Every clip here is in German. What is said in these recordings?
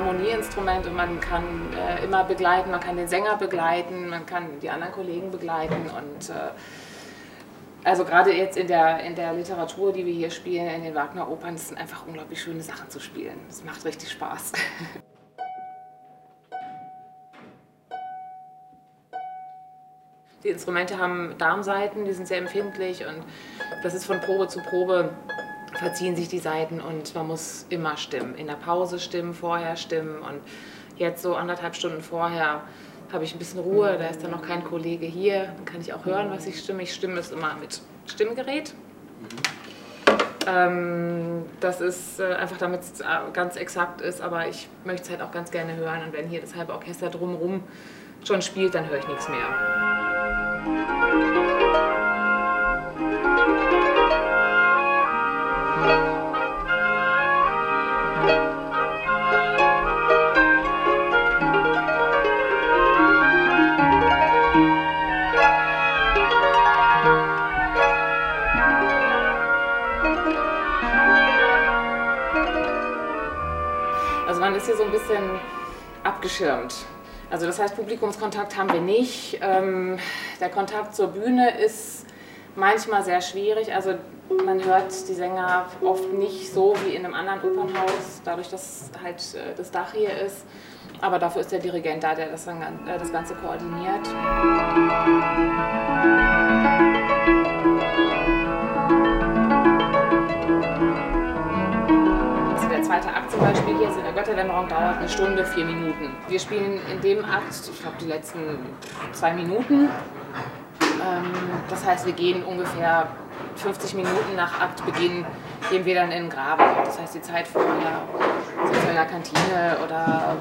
Harmonieinstrument und man kann äh, immer begleiten, man kann den Sänger begleiten, man kann die anderen Kollegen begleiten und äh, also gerade jetzt in der, in der Literatur, die wir hier spielen, in den Wagner-Opern, das sind einfach unglaublich schöne Sachen zu spielen. Es macht richtig Spaß. Die Instrumente haben Darmseiten, die sind sehr empfindlich und das ist von Probe zu Probe verziehen sich die Seiten und man muss immer stimmen. In der Pause stimmen, vorher stimmen und jetzt so anderthalb Stunden vorher habe ich ein bisschen Ruhe, da ist dann noch kein Kollege hier, dann kann ich auch hören, was ich stimme. Ich stimme es immer mit Stimmgerät. Ähm, das ist äh, einfach, damit es äh, ganz exakt ist, aber ich möchte es halt auch ganz gerne hören und wenn hier das halbe Orchester drumherum schon spielt, dann höre ich nichts mehr. Also man ist hier so ein bisschen abgeschirmt. Also das heißt, Publikumskontakt haben wir nicht. Ähm, der Kontakt zur Bühne ist manchmal sehr schwierig. Also man hört die Sänger oft nicht so wie in einem anderen Opernhaus, dadurch, dass halt äh, das Dach hier ist. Aber dafür ist der Dirigent da, der das, äh, das Ganze koordiniert. Beispiel hier in der Götterdämmerung dauert eine Stunde, vier Minuten. Wir spielen in dem Akt, ich glaube die letzten zwei Minuten. Ähm, das heißt, wir gehen ungefähr 50 Minuten nach Aktbeginn gehen wir dann in den Graben. Das heißt, die Zeit vorher wir in der Kantine oder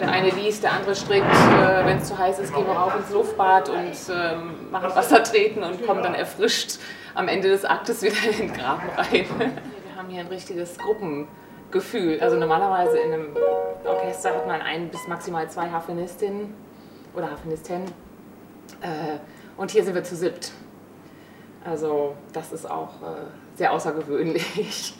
der eine liest, der andere strickt. Äh, Wenn es zu heiß ist, gehen wir rauf ins Luftbad und ähm, machen Wassertreten und kommen dann erfrischt am Ende des Aktes wieder in den Graben rein. Wir haben hier ein richtiges Gruppengefühl. Also normalerweise in einem Orchester hat man ein bis maximal zwei Harfenistinnen oder Harfenisten. Äh, und hier sind wir zu siebt. Also das ist auch äh, sehr außergewöhnlich.